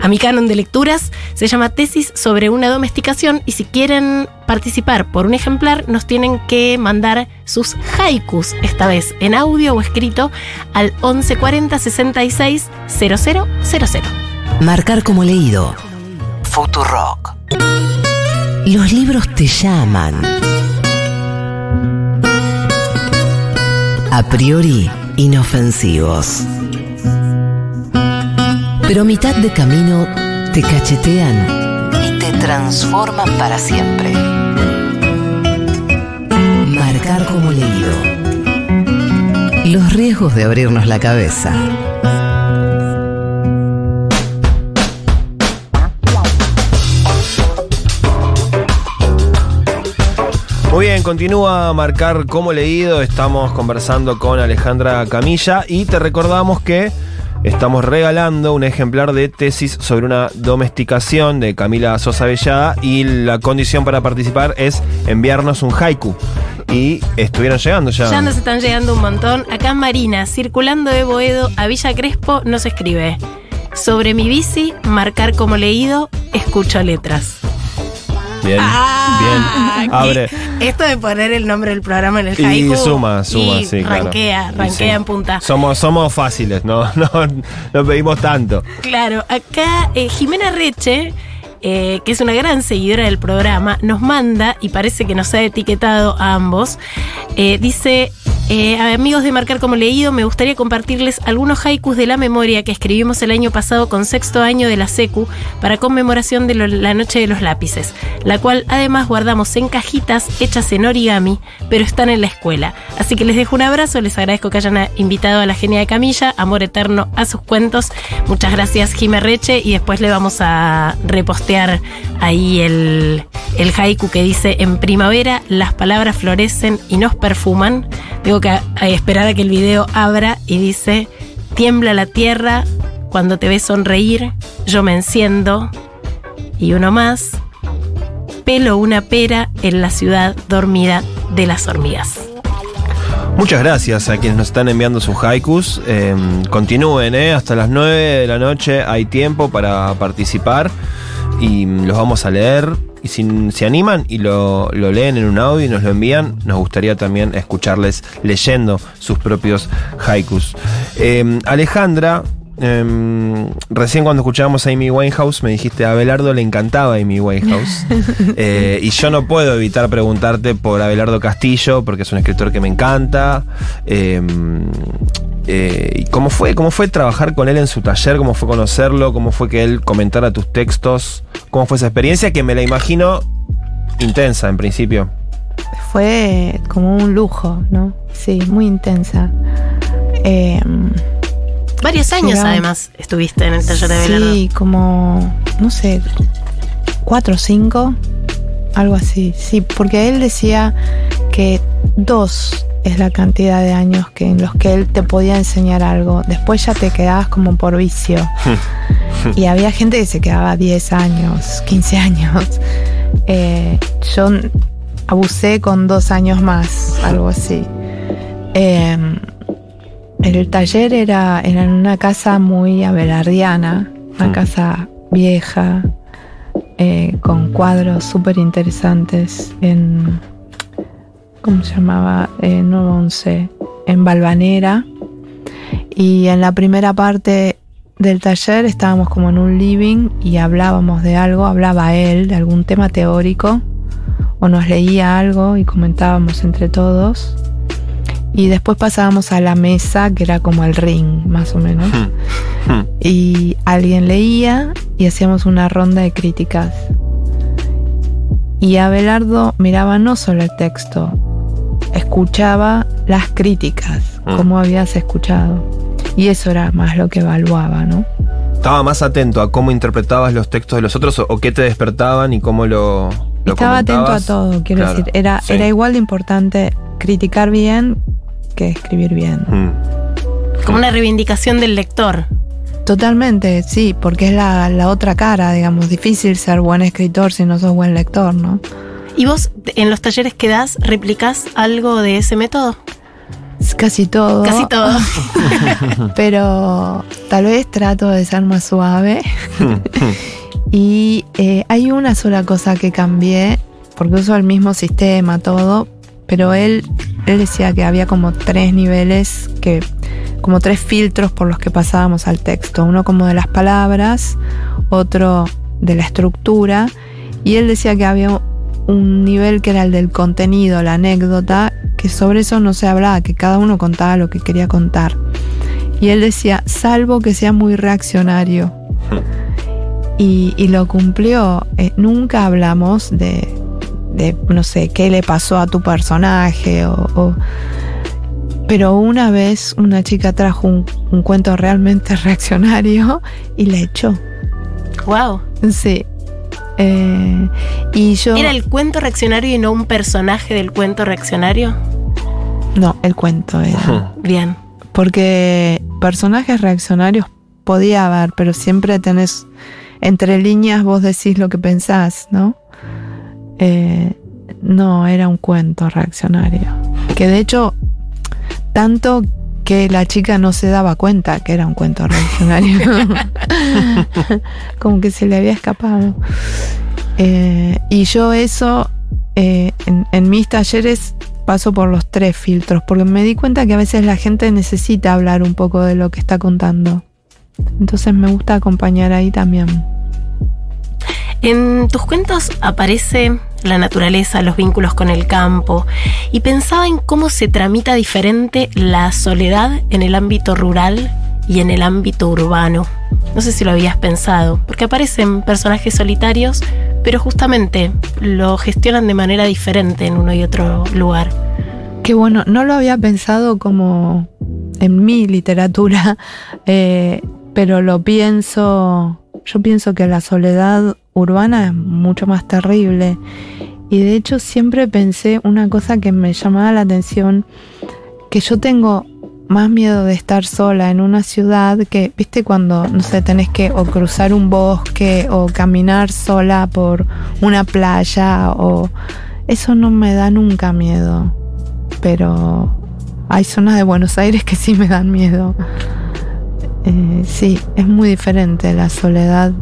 S2: a mi canon de lecturas. Se llama Tesis sobre una domesticación y si quieren participar por un ejemplar nos tienen que mandar sus haikus, esta vez en audio o escrito, al 1140 66 000.
S4: Marcar como leído. Futurock. Los libros te llaman. A priori inofensivos. Pero a mitad de camino te cachetean y te transforman para siempre. Marcar como leído. Los riesgos de abrirnos la cabeza.
S1: Muy bien, continúa a marcar como leído. Estamos conversando con Alejandra Camilla y te recordamos que estamos regalando un ejemplar de tesis sobre una domesticación de Camila Sosa Bellada y la condición para participar es enviarnos un haiku. Y estuvieron llegando ya.
S2: Ya nos están llegando un montón. Acá Marina, circulando de Boedo a Villa Crespo, nos escribe. Sobre mi bici, marcar como leído, escucho letras.
S1: Bien,
S2: Ah,
S1: bien. Abre.
S2: Esto de poner el nombre del programa en el
S1: Y
S2: haiku.
S1: suma, suma,
S2: y
S1: sí, claro. Y
S2: rankea
S1: sí.
S2: en punta.
S1: Somos, somos fáciles, no, no, no pedimos tanto.
S2: Claro, acá eh, Jimena Reche, eh, que es una gran seguidora del programa, nos manda, y parece que nos ha etiquetado a ambos, eh, dice, eh, amigos de Marcar como Leído, me gustaría compartirles algunos haikus de la memoria que escribimos el año pasado con sexto año de la SECU para conmemoración de la Noche de los Lápices, la cual además guardamos en cajitas hechas en origami, pero están en la escuela. Así que les dejo un abrazo, les agradezco que hayan invitado a la genia de Camilla, amor eterno a sus cuentos. Muchas gracias, Jimé Reche, y después le vamos a repostear ahí el haiku que dice: En primavera las palabras florecen y nos perfuman. Tengo que a esperar a que el video abra y dice: Tiembla la tierra cuando te ves sonreír, yo me enciendo. Y uno más: Pelo una pera en la ciudad dormida de las hormigas.
S1: Muchas gracias a quienes nos están enviando sus haikus. Eh, continúen, ¿eh? hasta las 9 de la noche hay tiempo para participar y mm, los vamos a leer. Y si se animan y lo, lo leen en un audio y nos lo envían, nos gustaría también escucharles leyendo sus propios haikus. Eh, Alejandra em, recién cuando escuchábamos a Amy Winehouse me dijiste a Abelardo le encantaba Amy Winehouse. Eh, y yo no puedo evitar preguntarte por Abelardo Castillo, porque es un escritor que me encanta. Em, eh, ¿y ¿Cómo fue? ¿Cómo fue trabajar con él en su taller? ¿Cómo fue conocerlo? ¿Cómo fue que él comentara tus textos? ¿Cómo fue esa experiencia? Que me la imagino intensa en principio.
S3: Fue como un lujo, ¿no? Sí, muy intensa. Eh,
S2: Varios años además estuviste en el taller de Belardo.
S3: Sí, como, no sé, cuatro o cinco, algo así. Sí, porque él decía que dos es la cantidad de años que en los que él te podía enseñar algo. Después ya te quedabas como por vicio. y había gente que se quedaba 10 años, 15 años. Eh, yo abusé con dos años más, algo así. Eh, el taller era, era en una casa muy abelardiana, una
S1: Mm.
S3: casa vieja, eh, con cuadros súper interesantes en. ¿Cómo se llamaba? Eh, no 11, en Balvanera. Y en la primera parte del taller estábamos como en un living y hablábamos de algo, hablaba él de algún tema teórico, o nos leía algo y comentábamos entre todos. Y después pasábamos a la mesa, que era como el ring, más o menos.
S1: Hmm.
S3: Y alguien leía y hacíamos una ronda de críticas. Y Abelardo miraba no solo el texto, escuchaba las críticas,
S1: Mm.
S3: cómo habías escuchado. Y eso era más lo que evaluaba, ¿no?
S1: ¿Estaba más atento a cómo interpretabas los textos de los otros o, o qué te despertaban y cómo lo, lo
S3: Estaba atento a todo, quiero
S1: Claro,
S3: decir. Era,
S1: sí.
S3: era igual de importante criticar bien que escribir bien.
S1: Hmm.
S2: Como una reivindicación del lector.
S3: Totalmente, sí, porque es la, la otra cara, digamos. Difícil ser buen escritor si no sos buen lector, ¿no?
S2: ¿Y vos en los talleres que das replicás algo de ese método?
S3: Es casi todo.
S2: Casi todo.
S3: Pero tal vez trato de ser más suave. Y eh, hay una sola cosa que cambié, porque uso el mismo sistema, todo, pero él, él decía que había como tres niveles, que, como tres filtros por los que pasábamos al texto. Uno como de las palabras, otro de la estructura, y él decía que había un nivel que era el del contenido, la anécdota, que sobre eso no se hablaba, que cada uno contaba lo que quería contar. Y él decía, salvo que sea muy reaccionario. Y, y lo cumplió. Eh, nunca hablamos de, de, no sé, qué le pasó a tu personaje o... o- pero una vez una chica trajo un, un cuento realmente reaccionario y la echó.
S2: wow.
S3: Sí. Eh, y yo...
S2: ¿Era el cuento reaccionario y no un personaje del cuento reaccionario?
S3: No, el cuento era.
S2: Bien.
S3: Porque personajes reaccionarios podía haber, pero siempre tenés entre líneas vos decís lo que pensás, ¿no? Eh, no, era un cuento reaccionario. Que de hecho, tanto que la chica no se daba cuenta que era un cuento reaccionario. Como que se le había escapado. Eh, y yo eso, eh, en, en mis talleres paso por los tres filtros, porque me di cuenta que a veces la gente necesita hablar un poco de lo que está contando. Entonces me gusta acompañar ahí también.
S2: En tus cuentos aparece la naturaleza, los vínculos con el campo, y pensaba en cómo se tramita diferente la soledad en el ámbito rural y en el ámbito urbano. No sé si lo habías pensado, porque aparecen personajes solitarios, pero justamente lo gestionan de manera diferente en uno y otro lugar.
S3: Qué bueno, no lo había pensado como en mi literatura, eh, pero lo pienso, yo pienso que la soledad urbana es mucho más terrible. Y de hecho siempre pensé una cosa que me llamaba la atención, que yo tengo más miedo de estar sola en una ciudad que, viste, cuando, no sé, tenés que o cruzar un bosque o caminar sola por una playa o... Eso no me da nunca miedo pero hay zonas de Buenos Aires que sí me dan miedo. Eh, sí, es muy diferente la soledad.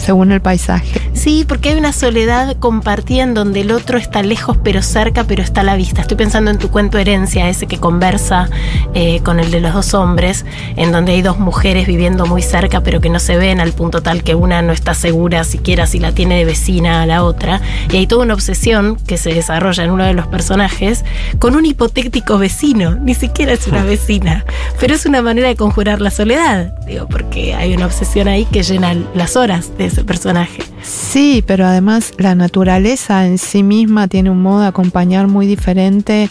S3: Según el paisaje.
S2: Sí, porque hay una soledad compartida en donde el otro está lejos pero cerca, pero está a la vista. Estoy pensando en tu cuento Herencia, ese que conversa eh, con el de los dos hombres, en donde hay dos mujeres viviendo muy cerca pero que no se ven al punto tal que una no está segura siquiera si la tiene de vecina a la otra. Y hay toda una obsesión que se desarrolla en uno de los personajes con un hipotético vecino, ni siquiera es una vecina, pero es una manera de conjurar la soledad, digo, porque hay una obsesión ahí que llena las horas de ese personaje.
S3: Sí, pero además la naturaleza en sí misma tiene un modo de acompañar muy diferente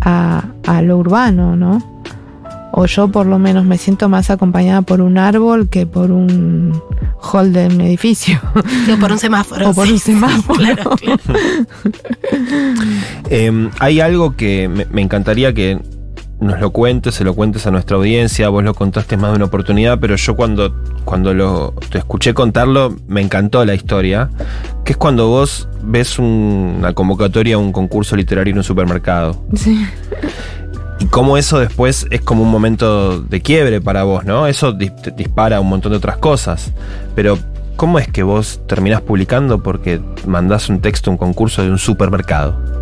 S3: a, a lo urbano, ¿no? O yo por lo menos me siento más acompañada por un árbol que por un hall de un edificio.
S2: O por un semáforo.
S3: o por
S2: sí.
S3: un semáforo.
S2: Claro, claro.
S1: Eh, hay algo que me, me encantaría que nos lo cuentes, se lo cuentes a nuestra audiencia. Vos lo contaste más de una oportunidad, pero yo cuando, cuando lo, te escuché contarlo, me encantó la historia. Que es cuando vos ves un- una convocatoria a un concurso literario en un supermercado.
S3: Sí.
S1: Y cómo eso después es como un momento de quiebre para vos, ¿no? Eso dis- dispara un montón de otras cosas. Pero, ¿cómo es que vos terminás publicando porque mandás un texto a un concurso de un supermercado?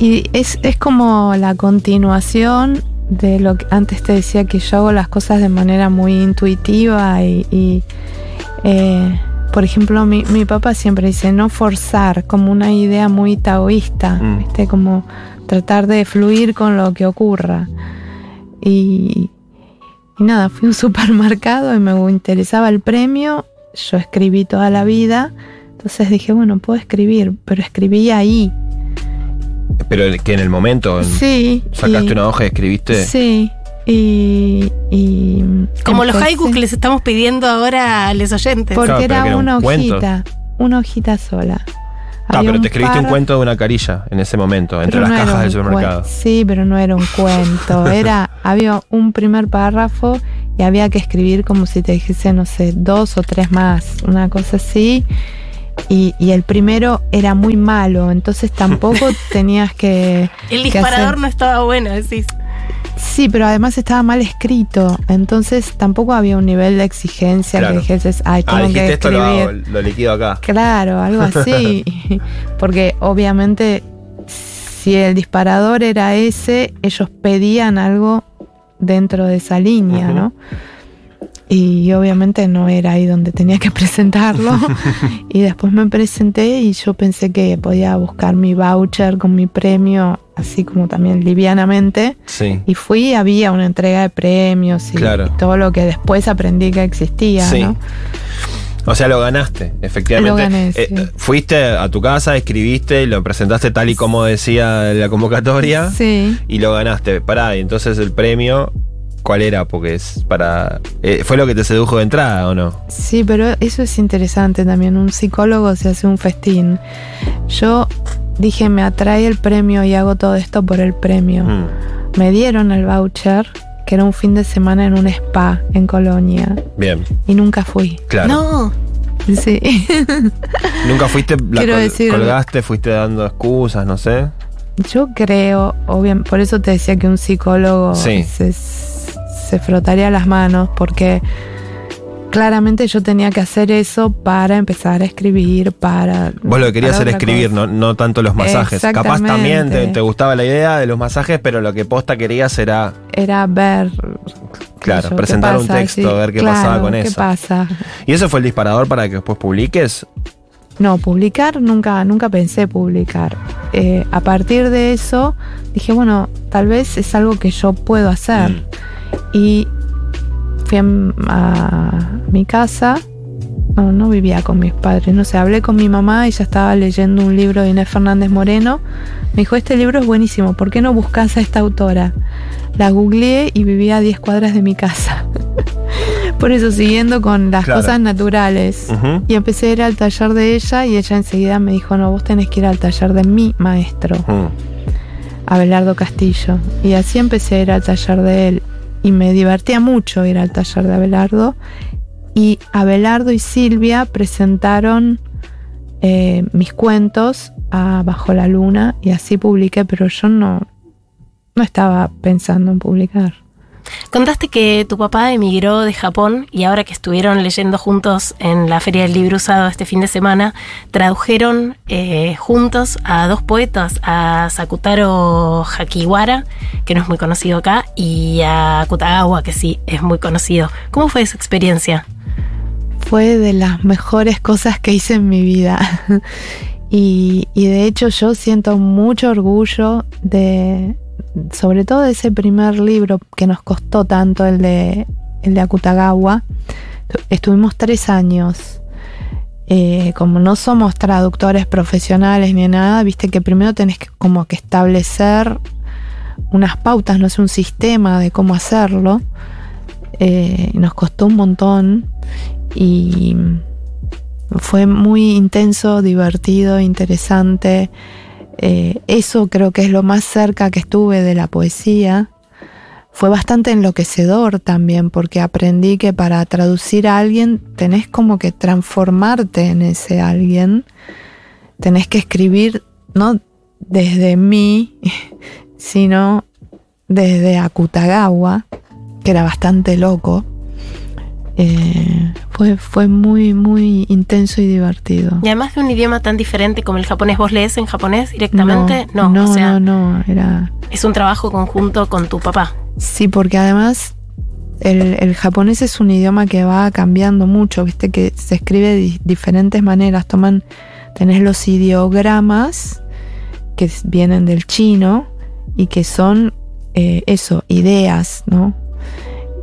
S3: Y es, es como la continuación de lo que antes te decía que yo hago las cosas de manera muy intuitiva y, y, eh, por ejemplo, mi, mi papá siempre dice no forzar, como una idea muy taoísta,
S1: Mm.
S3: ¿viste? como tratar de fluir con lo que ocurra. Y, y nada, fui a un supermercado y me interesaba el premio, yo escribí toda la vida, entonces dije, bueno, puedo escribir, pero escribí ahí.
S1: Pero que en el momento
S3: Sí.
S1: sacaste
S3: y-
S1: una hoja y escribiste.
S3: Sí. Y. y
S2: Como los haikus que les estamos pidiendo ahora a los oyentes.
S3: Porque
S1: Claro,
S3: era
S1: un
S3: una
S1: cuento.
S3: hojita. Una hojita sola.
S1: Ah,
S3: Había
S1: pero te escribiste un cuento de una carilla en ese momento, entre
S3: pero
S1: las
S3: no
S1: cajas del supermercado.
S3: Sí, pero no era un cuento. Era. había un primer párrafo y había que escribir como si te dijese, no sé, dos o tres más. Una cosa así. Y, y el primero era muy malo, entonces tampoco tenías que.
S2: El
S3: que
S2: disparador
S3: hacer-
S2: no estaba bueno, decís.
S3: Sí, pero además estaba mal escrito, entonces tampoco había un nivel de exigencia
S1: Claro.
S3: que dijeses, ay,
S1: Ah,
S3: tengo que
S1: dijiste esto lo,
S3: escribir.
S1: hago, lo liquido acá.
S3: Claro, algo así. Porque obviamente si el disparador era ese, ellos pedían algo dentro de esa línea. ¿no? Y obviamente no era ahí donde tenía que presentarlo. y después me presenté y yo pensé que podía buscar mi voucher con mi premio, así como también livianamente.
S1: Sí.
S3: Y fui, había una entrega de premios y,
S1: Claro.
S3: y todo lo que después aprendí que existía,
S1: Sí.
S3: ¿no?
S1: O sea, lo ganaste, efectivamente.
S3: Lo gané,
S1: Eh, fuiste a tu casa, escribiste, lo presentaste tal y como decía la convocatoria
S3: Sí.
S1: y lo ganaste. Pará, y entonces el premio, ¿cuál era? Porque es para. eh, ¿Fue lo que te sedujo de entrada o no?
S3: Sí, pero eso es interesante también. Un psicólogo se hace un festín. Yo dije, me atrae el premio y hago todo esto por el premio.
S1: Mm,
S3: Me dieron el voucher, que era un fin de semana en un spa en Colonia,
S1: bien,
S3: y nunca fui.
S1: claro.
S2: No,
S3: Sí.
S1: Nunca fuiste, la
S3: Quiero
S1: col-
S3: decir-
S1: colgaste, fuiste dando excusas, no sé.
S3: Yo creo, obviamente, por eso te decía que un psicólogo
S1: Sí.
S3: se, se frotaría las manos, porque claramente yo tenía que hacer eso para empezar a escribir, para...
S1: Vos lo que querías
S3: otra
S1: escribir,
S3: cosa.
S1: no, no tanto los masajes. Capaz también te, gustaba la idea de los masajes, pero lo que posta querías era
S3: Era ver...
S1: Claro,
S3: yo,
S1: presentar un texto, ver qué
S3: claro,
S1: pasaba con
S3: ¿Qué
S1: eso.
S3: pasa?
S1: ¿Y eso fue el disparador para que después publiques?
S3: No, publicar nunca, nunca pensé publicar. Eh, a partir de eso dije, bueno, tal vez es algo que yo puedo hacer.
S1: Mm.
S3: Y fui a, a mi casa. No, no vivía con mis padres. No sé, hablé con mi mamá y ya estaba leyendo un libro de Inés Fernández Moreno. Me dijo, este libro es buenísimo, ¿por qué no buscas a esta autora? La googleé y vivía a 10 cuadras de mi casa. Por eso, siguiendo con las
S1: Claro.
S3: cosas naturales. Y empecé a ir al taller de ella y ella enseguida me dijo, no, vos tenés que ir al taller de mi maestro. Abelardo Castillo. Y así empecé a ir al taller de él. Y me divertía mucho ir al taller de Abelardo. Y Abelardo y Silvia presentaron eh, mis cuentos a Bajo la Luna y así publiqué, pero yo no, no estaba pensando en publicar.
S2: Contaste que tu papá emigró de Japón y ahora que estuvieron leyendo juntos en la Feria del Libro Usado este fin de semana, tradujeron eh, juntos a dos poetas, a Sakutaro Hakiwara, que no es muy conocido acá, y a Kutagawa, que sí es muy conocido. ¿Cómo fue esa experiencia?
S3: Fue de las mejores cosas que hice en mi vida. y, y de hecho yo siento mucho orgullo de, sobre todo ese primer libro que nos costó tanto, el de, el de Akutagawa. Estuvimos tres años. Eh, como no somos traductores profesionales ni nada, viste que primero tenés que como que establecer unas pautas, no es un sistema de cómo hacerlo. Eh, nos costó un montón y fue muy intenso, divertido, interesante. Eh, eso creo que es lo más cerca que estuve de la poesía. Fue bastante enloquecedor también porque aprendí que para traducir a alguien tenés como que transformarte en ese alguien. Tenés que escribir no desde mí, sino desde Akutagawa, que era bastante loco. Eh, fue, fue muy, muy intenso y divertido.
S2: Y además de un idioma tan diferente como el japonés, ¿vos lees en japonés directamente?
S3: No, no, o sea, no, no, era...
S2: Es un trabajo conjunto con tu papá.
S3: Sí, porque además el, el, japonés es un idioma que va cambiando mucho, viste que se escribe de diferentes maneras. Toman, tenés los ideogramas que vienen del chino y que son eh, eso, ideas, ¿no?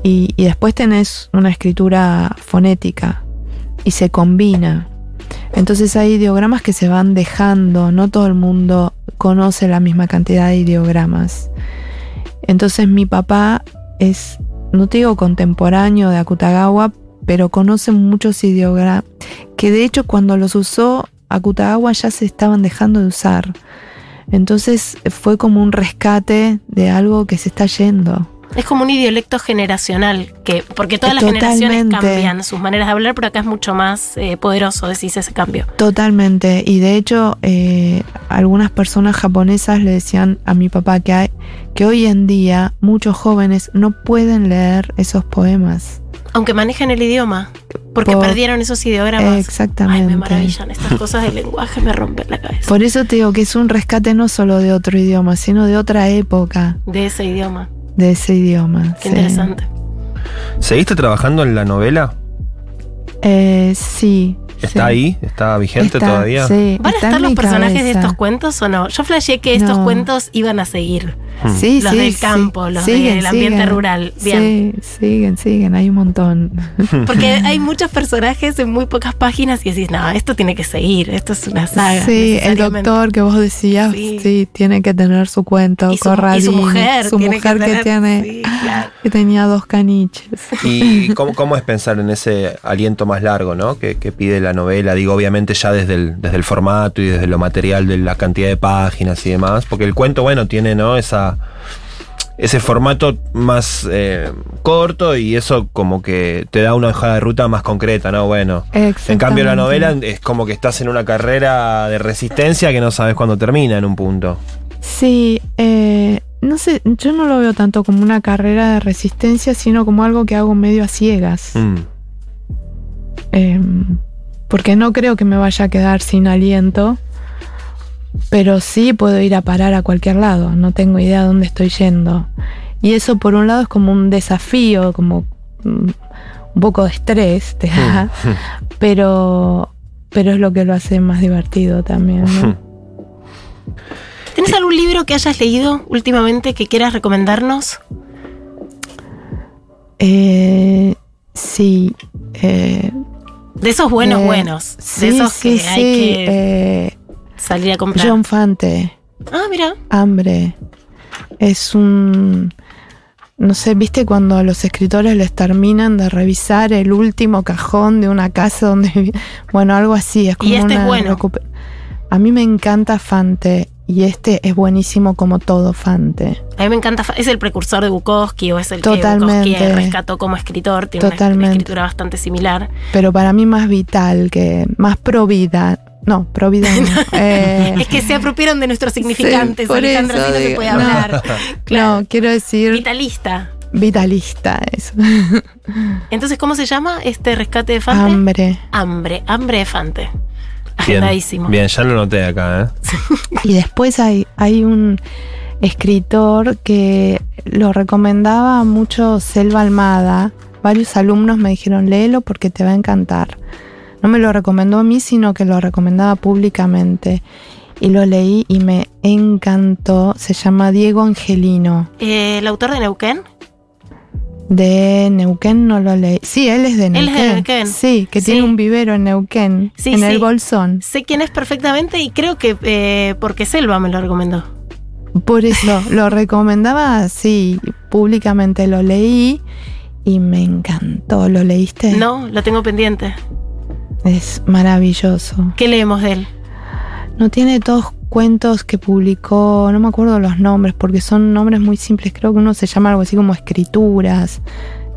S3: Y, después tenés una escritura fonética y se combina. Entonces hay ideogramas que se van dejando, no todo el mundo conoce la misma cantidad de ideogramas. Entonces mi papá es, no te digo contemporáneo de Akutagawa, pero conoce muchos ideogramas que de hecho cuando los usó Akutagawa ya se estaban dejando de usar. Entonces fue como un rescate de algo que se está yendo.
S2: Es como un idiolecto generacional, que, porque todas las generaciones cambian sus maneras de hablar, pero acá es mucho más eh, poderoso, decís, ese cambio.
S3: Totalmente. Y de hecho, eh, algunas personas japonesas le decían a mi papá que, hay, que hoy en día muchos jóvenes no pueden leer esos poemas.
S2: Aunque manejan el idioma, porque
S3: Por-
S2: perdieron esos ideogramas.
S3: Exactamente.
S2: Ay, me maravillan estas cosas del lenguaje, me rompen la cabeza.
S3: Por eso te digo que es un rescate no solo de otro idioma, sino de otra época
S2: De ese idioma.
S3: De ese idioma.
S2: Qué
S3: sí.
S2: interesante.
S1: ¿Seguiste trabajando en la novela?
S3: Eh, sí.
S1: ¿Está
S3: sí.
S1: ahí? ¿Está vigente
S3: Está-
S1: todavía?
S3: Sí,
S2: ¿Van a estar los personajes de estos cuentos o no? Yo flasheé que estos
S3: No.
S2: cuentos iban a seguir.
S1: Hmm.
S3: Sí,
S2: Los
S3: sí,
S2: del
S3: sí.
S2: campo, los
S3: Siguen,
S2: del ambiente
S3: siguen.
S2: rural. Bien.
S3: Sí, siguen, siguen, hay un montón.
S2: Porque hay muchos personajes en muy pocas páginas y decís, no, esto tiene que seguir, esto es una saga.
S3: Sí, el
S2: necesariamente".
S3: doctor que vos decías,
S2: Sí.
S3: sí, tiene que tener su cuento,
S2: Y su, y
S3: Corradini,
S2: su mujer.
S3: su
S2: tiene
S3: mujer que,
S2: tener-
S3: tiene,
S2: sí, claro.
S3: que tenía dos caniches.
S1: ¿Y cómo, cómo es pensar en ese aliento más largo, ¿no? Que, que pide la novela? Digo, obviamente ya desde el, desde el formato y desde lo material de la cantidad de páginas y demás. Porque el cuento, bueno, tiene, ¿no? Esa. Ese formato más eh, corto y eso como que te da una hoja de ruta más concreta, ¿no? Bueno. En cambio la novela es como que estás en una carrera de resistencia que no sabes cuándo termina en un punto.
S3: Sí, eh, no sé, yo no lo veo tanto como una carrera de resistencia, sino como algo que hago medio a ciegas.
S1: Mm.
S3: Eh, porque no creo que me vaya a quedar sin aliento, pero sí puedo ir a parar a cualquier lado, no tengo idea de dónde estoy yendo. Y eso por un lado es como un desafío, como mm, un poco de estrés te da, pero, pero es lo que lo hace más divertido también. ¿no?
S2: ¿Tienes algún libro que hayas leído últimamente que quieras recomendarnos?
S3: Eh, sí. eh,
S2: De esos buenos,
S3: eh,
S2: buenos. De
S3: sí,
S2: esos
S3: sí,
S2: que hay
S3: sí,
S2: que
S3: eh,
S2: salir a comprar.
S3: John Fante.
S2: Ah, mira.
S3: Hambre. Es un. No sé, viste cuando a los escritores les terminan de revisar el último cajón de una casa donde. Bueno, algo así. Es como
S2: este es
S3: una
S2: bueno.
S3: A mí me encanta Fante. Y este es buenísimo como todo Fante.
S2: A mí me encanta. ¿Es el precursor de Bukowski o es el
S3: Totalmente.
S2: que Bukowski rescató como escritor? Tiene una- una,
S3: Totalmente.
S2: escritura bastante similar.
S3: Pero para mí más vital, que más pro vida. No, pro vida no. Eh,
S2: Es que se apropiaron de nuestros significantes.
S3: por
S2: Alejandra,
S3: eso
S2: así no se puede
S3: no.
S2: hablar. Claro.
S3: No, quiero decir
S2: Vitalista.
S3: vitalista eso.
S2: Entonces, ¿cómo se llama este rescate de Fante?
S3: Hambre.
S2: Hambre, hambre de Fante.
S1: Bien, bien, ya lo noté acá, ¿eh?
S3: Y después hay, hay un escritor que lo recomendaba mucho Selva Almada. Varios alumnos me dijeron, léelo porque te va a encantar. No me lo recomendó a mí, sino que lo recomendaba públicamente. Y lo leí y me encantó. Se llama Diego Angelino.
S2: Eh, ¿El autor de Neuquén?
S3: De Neuquén no lo leí. Sí, él es de
S2: Él
S3: Neuquén.
S2: es de Neuquén.
S3: Sí, que
S2: Sí.
S3: tiene un vivero en Neuquén,
S2: Sí,
S3: en
S2: sí.
S3: el Bolsón.
S2: Sé quién es perfectamente y creo que eh, porque Selva me lo recomendó.
S3: Por eso lo recomendaba, sí, públicamente lo leí y me encantó. ¿Lo leíste?
S2: No, lo tengo pendiente.
S3: Es maravilloso.
S2: ¿Qué leemos de él?
S3: No tiene todos cuentos que publicó, no me acuerdo los nombres porque son nombres muy simples. Creo que uno se llama algo así como escrituras.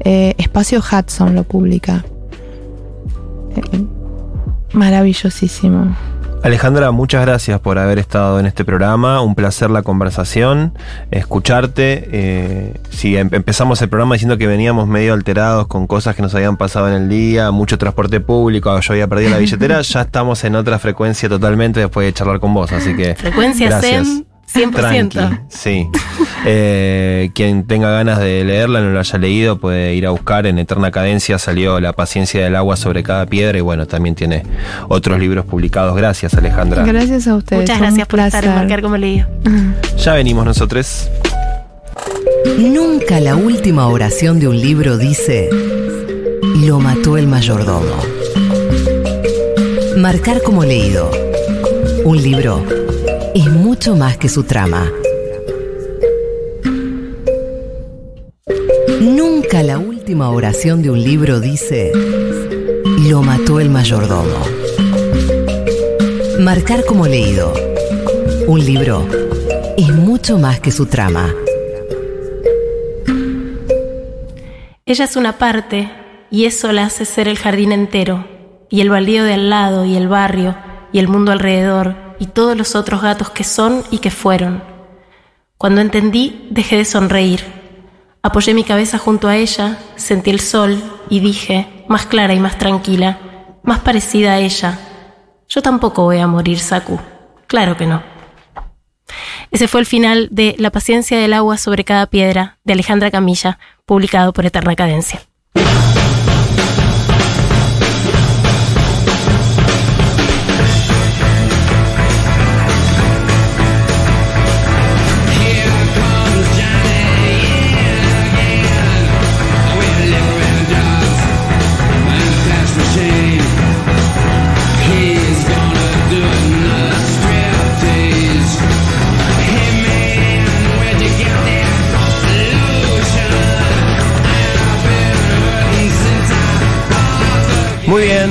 S3: Eh, Espacio Hudson lo publica. Eh, maravillosísimo.
S1: Alejandra, muchas gracias por haber estado en este programa. Un placer la conversación, escucharte. Eh, si em- empezamos el programa diciendo que veníamos medio alterados con cosas que nos habían pasado en el día, mucho transporte público, yo había perdido la billetera, ya estamos en otra frecuencia totalmente después de charlar con vos. Así que.
S2: Frecuencia
S1: gracias.
S2: SEM 100%.
S1: Tranqui, sí. Eh, quien tenga ganas de leerla, no lo haya leído, puede ir a buscar. En Eterna Cadencia salió La paciencia del agua sobre cada piedra y bueno, también tiene otros libros publicados. Gracias, Alejandra.
S3: Gracias a ustedes.
S2: Muchas gracias por estar en. Marcar como leído.
S1: Ya venimos nosotros.
S4: Nunca la última oración de un libro dice, lo mató el mayordomo. Marcar como leído. Un libro es mucho más que su trama. Nunca la última oración de un libro dice, lo mató el mayordomo. Marcar como leído. Un libro es mucho más que su trama.
S2: Ella es una parte y eso la hace ser el jardín entero, y el baldío de al lado, y el barrio, y el mundo alrededor, y todos los otros gatos que son y que fueron. Cuando entendí, dejé de sonreír. Apoyé mi cabeza junto a ella, sentí el sol y dije, más clara y más tranquila, más parecida a ella, yo tampoco voy a morir, Saku. Claro que no. Ese fue el final de La paciencia del agua sobre cada piedra de Alejandra Camilla, publicado por Eterna Cadencia.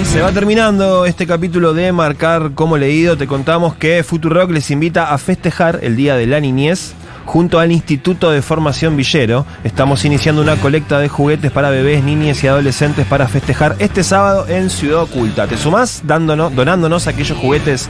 S1: Se va terminando este capítulo de Marcar como leído. Te contamos que Futurock les invita a festejar el Día de la Niñez junto al Instituto de Formación Villero. Estamos iniciando una colecta de juguetes para bebés, niñas y adolescentes para festejar este sábado en Ciudad Oculta. ¿Te sumás dándonos, donándonos aquellos juguetes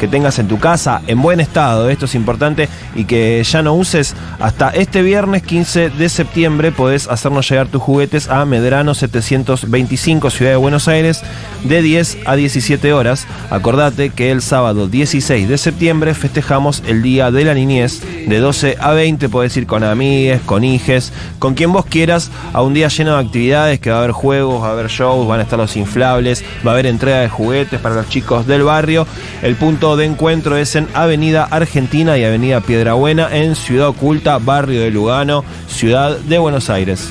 S1: que tengas en tu casa en buen estado, esto es importante, y que ya no uses hasta este viernes 15 de septiembre podés hacernos llegar tus juguetes a Medrano 725, Ciudad de Buenos Aires, de 10 a 17 horas. Acordate que el sábado 16 de septiembre festejamos el Día de la Niñez, de 12 a 20, podés ir con amigues, con hijes, con quien vos quieras, a un día lleno de actividades, que va a haber juegos, va a haber shows, van a estar los inflables, va a haber entrega de juguetes para los chicos del barrio. El punto de encuentro es en Avenida Argentina y Avenida Piedrabuena en Ciudad Oculta, barrio de Lugano, Ciudad de Buenos Aires.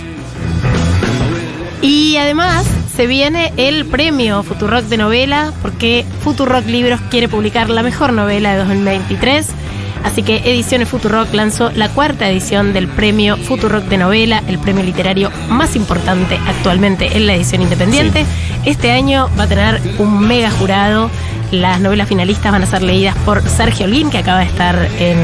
S2: Y además se viene el premio Futurock de novela, porque Futurock Libros quiere publicar la mejor novela de 2023. Así que Ediciones Futurock lanzó la cuarta edición del premio Futurock de novela, el premio literario más importante actualmente en la edición independiente. Este año va a tener un mega jurado. Las novelas finalistas van a ser leídas por Sergio Lin, que acaba de estar en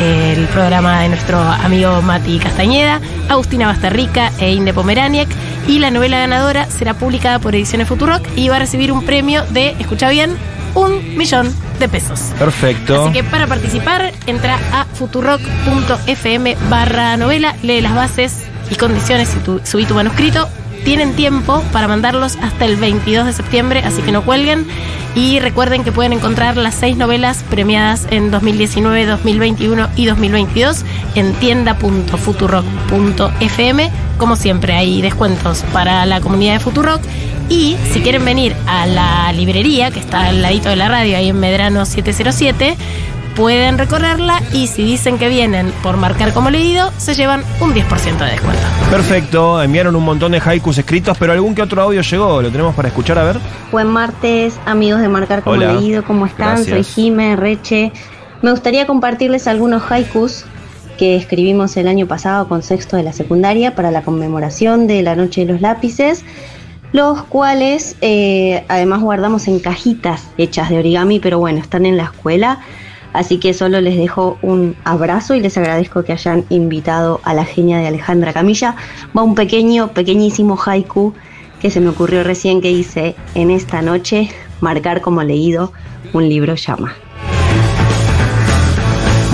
S2: eh, el programa de nuestro amigo Mati Castañeda, Agustina Bastarrica e Inde Pomeraniec. Y la novela ganadora será publicada por Ediciones Futurock y va a recibir un premio de, escucha bien, un millón de pesos.
S1: Perfecto.
S2: Así que para participar, entra a futurock.fm barra novela, lee las bases y condiciones y tu, subí tu manuscrito. Tienen tiempo para mandarlos hasta el 22 de septiembre, así que no cuelguen. Y recuerden que pueden encontrar las seis novelas premiadas en 2019, 2021 y 2022 en tienda.futurock.fm. Como siempre, hay descuentos para la comunidad de Futurock. Y si quieren venir a la librería, que está al ladito de la radio, ahí en Medrano 707, pueden recorrerla y si dicen que vienen por marcar como leído, se llevan un 10% de descuento.
S1: Perfecto, enviaron un montón de haikus escritos, pero algún que otro audio llegó, lo tenemos para escuchar, a ver.
S5: Buen martes, amigos de Marcar como
S1: Hola.
S5: leído, ¿cómo están?
S1: Gracias.
S5: Soy Jime, Reche. Me gustaría compartirles algunos haikus que escribimos el año pasado con sexto de la secundaria para la conmemoración de la Noche de los Lápices, los cuales eh, además guardamos en cajitas hechas de origami, pero bueno, están en la escuela. Así que solo les dejo un abrazo y les agradezco que hayan invitado a la genia de Alejandra Camilla. Va un pequeño, pequeñísimo haiku que se me ocurrió recién que hice en esta noche, marcar como leído un libro llama.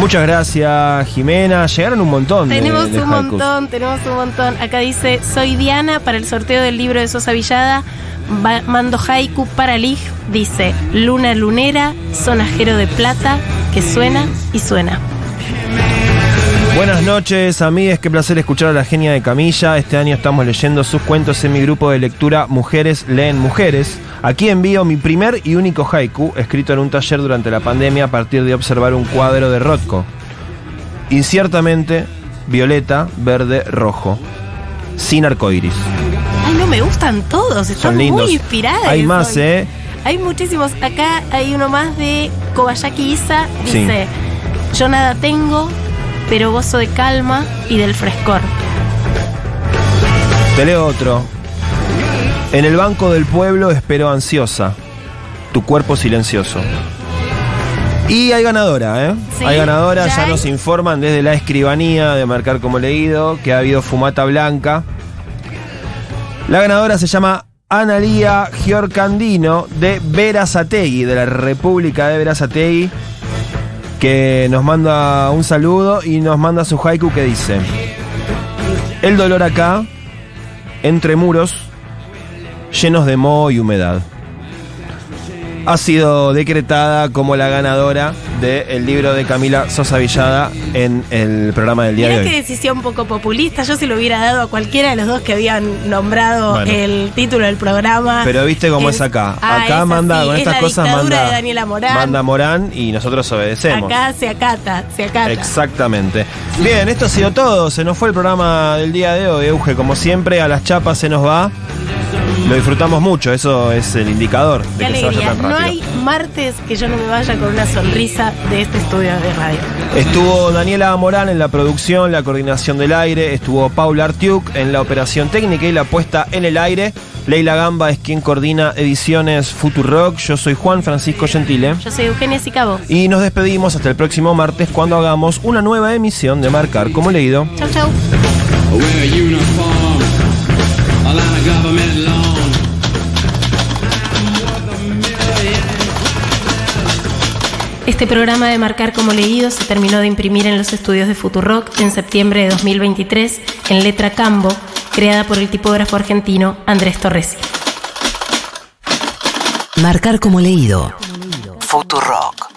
S1: Muchas gracias, Jimena. Llegaron un montón. de-
S2: Tenemos
S1: de
S2: un
S1: haikus.
S2: montón, tenemos un montón. Acá dice, soy Diana para el sorteo del libro de Sosa Villada. Va- mando haiku para Lig. Dice, luna lunera, sonajero de plata, que suena y suena.
S1: Buenas noches, amigues. Qué placer escuchar a la genia de Camilla. Este año estamos leyendo sus cuentos en mi grupo de lectura Mujeres leen Mujeres. Aquí envío mi primer y único haiku, escrito en un taller durante la pandemia a partir de observar un cuadro de Rothko. Inciertamente, violeta, verde, rojo. Sin arcoiris.
S2: Ay, no me gustan todos, están
S1: Son lindos.
S2: muy inspirados.
S1: Hay más,
S2: hoy.
S1: ¿eh?
S2: Hay muchísimos. Acá hay uno más de Kobayaki Isa.
S1: Sí.
S2: Dice, yo nada tengo, pero gozo de calma y del frescor.
S1: Te leo otro. En el banco del pueblo espero ansiosa. Tu cuerpo silencioso. Y hay ganadora, ¿eh?
S2: Sí,
S1: hay ganadora,
S2: ya
S1: ya,
S2: hay.
S1: nos informan desde la escribanía de marcar como leído que ha habido fumata blanca. La ganadora se llama Analía Giorcandino de Verazategui, de la República de Verazategui, que nos manda un saludo y nos manda su haiku que dice: El dolor acá, entre muros, llenos de moho y humedad. Ha sido decretada como la ganadora del libro de Camila Sosa Villada en el programa del día
S2: Mirá
S1: de
S2: qué
S1: hoy.
S2: decisión poco populista. Yo se lo hubiera dado a cualquiera de los dos que habían nombrado
S1: Bueno.
S2: el título del programa.
S1: Pero viste cómo es, acá.
S2: Ah,
S1: Acá
S2: es
S1: manda
S2: así,
S1: con
S2: es
S1: estas
S2: la
S1: cosas manda
S2: de Daniela Morán.
S1: manda Morán y nosotros obedecemos.
S2: Acá se acata, se acata.
S1: Exactamente. Bien, esto ha sido todo. Se nos fue el programa del día de hoy, Euge. Como siempre, a las chapas se nos va. Lo disfrutamos mucho, eso es el indicador de
S2: Qué
S1: que se vaya
S2: alegría.
S1: tan rápido.
S2: No hay martes que yo no me vaya con una sonrisa de este estudio de radio.
S1: Estuvo Daniela Morán en la producción, la coordinación del aire, estuvo Paula Artiuk en la operación técnica y la puesta en el aire. Leila Gamba es quien coordina ediciones Futurock. Yo soy Juan Francisco Gentile.
S2: Yo soy Eugenia Sicabo.
S1: Y nos despedimos hasta el próximo martes cuando hagamos una nueva emisión de Marcar como leído.
S2: Chau, chau. Este programa de Marcar como Leído se terminó de imprimir en los estudios de Futurock en septiembre de 2023 en letra Cambo, creada por el tipógrafo argentino Andrés Torresi.
S4: Marcar como leído. Futurock.